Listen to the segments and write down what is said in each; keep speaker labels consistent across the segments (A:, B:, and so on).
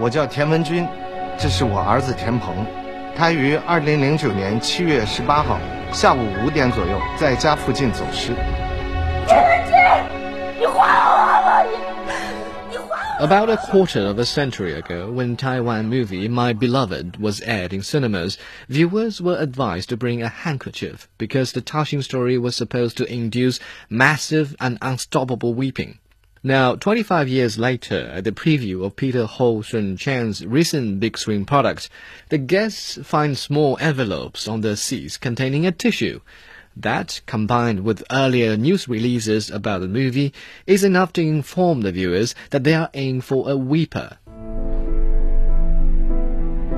A: 我叫田文军，这是我儿子田鹏，他于二零零九年七月十八号下午五点左右在家附近走失。
B: 田文军，你还我吧你！
C: About a quarter of a century ago, when Taiwan movie My Beloved was aired in cinemas, viewers were advised to bring a handkerchief because the touching story was supposed to induce massive and unstoppable weeping. Now, 25 years later, at the preview of Peter Ho Sun Chan's recent big screen product, the guests find small envelopes on their seats containing a tissue. That, combined with earlier news releases about the movie, is enough to inform the viewers that they are in for a weeper.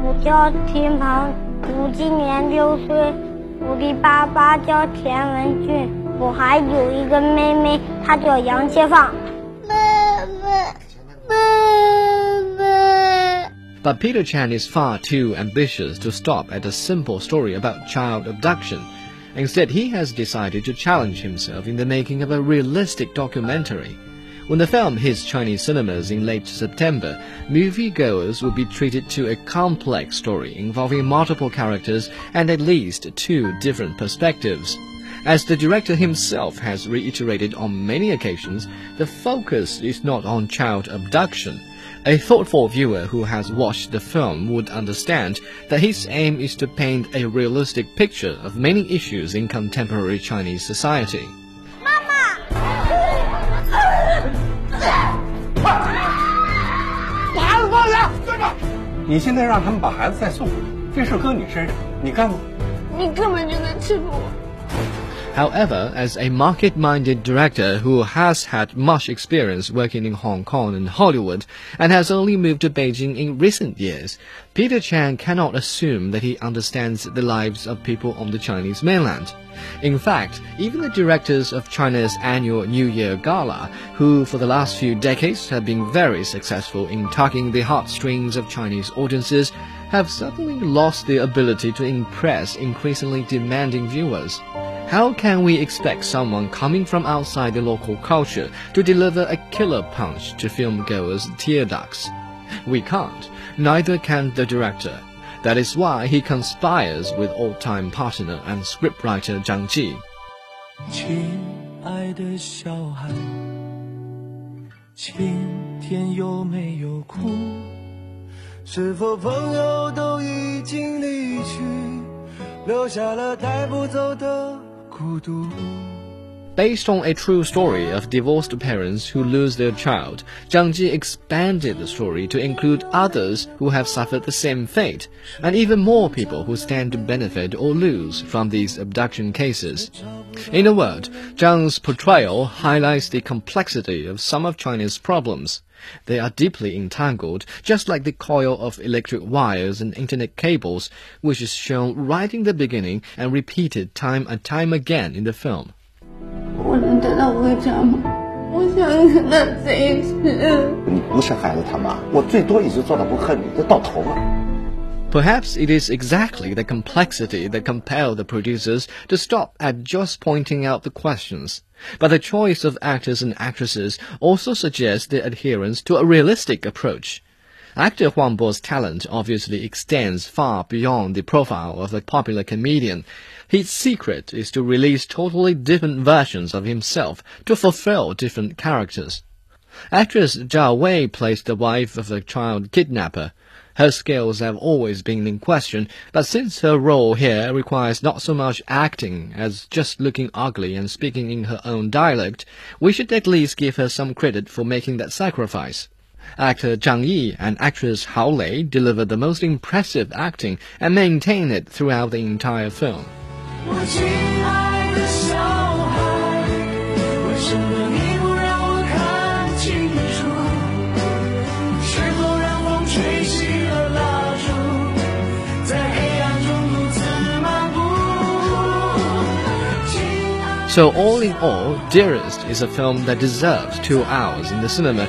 D: 我叫田鹏，我今年六岁，我的爸爸叫田文俊，我还有一个妹妹，她叫杨切放。
C: But Peter Chan is far too ambitious to stop at a simple story about child abduction. Instead, he has decided to challenge himself in the making of a realistic documentary. When the film hits Chinese cinemas in late September, moviegoers will be treated to a complex story involving multiple characters and at least two different perspectives. As the director himself has reiterated on many occasions, the focus is not on child abduction. A thoughtful viewer who has watched the film would understand that his aim is to paint a realistic picture of many issues in contemporary Chinese society.
D: 妈妈，
E: 把孩子放下，站着！你现在让他们把孩子再送回来，这事搁你身上，你干吗？
B: 你根本就在欺负我。
C: However, as a market-minded director who has had much experience working in Hong Kong and Hollywood and has only moved to Beijing in recent years, Peter Chan cannot assume that he understands the lives of people on the Chinese mainland. In fact, even the directors of China's annual New Year Gala, who for the last few decades have been very successful in tugging the heartstrings of Chinese audiences, have suddenly lost their ability to impress increasingly demanding viewers. How can we expect someone coming from outside the local culture to deliver a killer punch to film goers' tear ducts? We can't, neither can the director. That is why he conspires with old-time partner and scriptwriter Zhang Ji.
F: 亲爱的小孩，今天有没有哭？是否朋友都已经离去，留下了带不走的 孤独。
C: ？Based on a true story of divorced parents who lose their child, Zhang Ji expanded the story to include others who have suffered the same fate, and even more people who stand to benefit or lose from these abduction cases. In a word, Zhang's portrayal highlights the complexity of some of China's problems. They are deeply entangled, just like the coil of electric wires and internet cables, which is shown right in the beginning and repeated time and time again in the film.
B: 我能带他回家吗？我想跟他在一起。
G: 你不是孩子他妈，我最多也就做到不恨你，就到头了。
C: Perhaps it is exactly the complexity that compelled the producers to stop at just pointing out the questions. But the choice of actors and actresses also suggests their adherence to a realistic approach. Actor Huang Bo's talent obviously extends far beyond the profile of a popular comedian. His secret is to release totally different versions of himself to fulfill different characters. Actress Zhao Wei plays the wife of a child kidnapper. Her skills have always been in question, but since her role here requires not so much acting as just looking ugly and speaking in her own dialect, we should at least give her some credit for making that sacrifice. Actor Zhang Yi and actress Hao Lei delivered the most impressive acting and maintain it throughout the entire film. So all in all, Dearest is a film that deserves two hours in the cinema,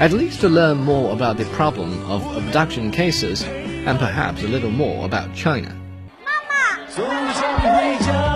C: at least to learn more about the problem of abduction cases, and perhaps a little more about China.
D: Mama.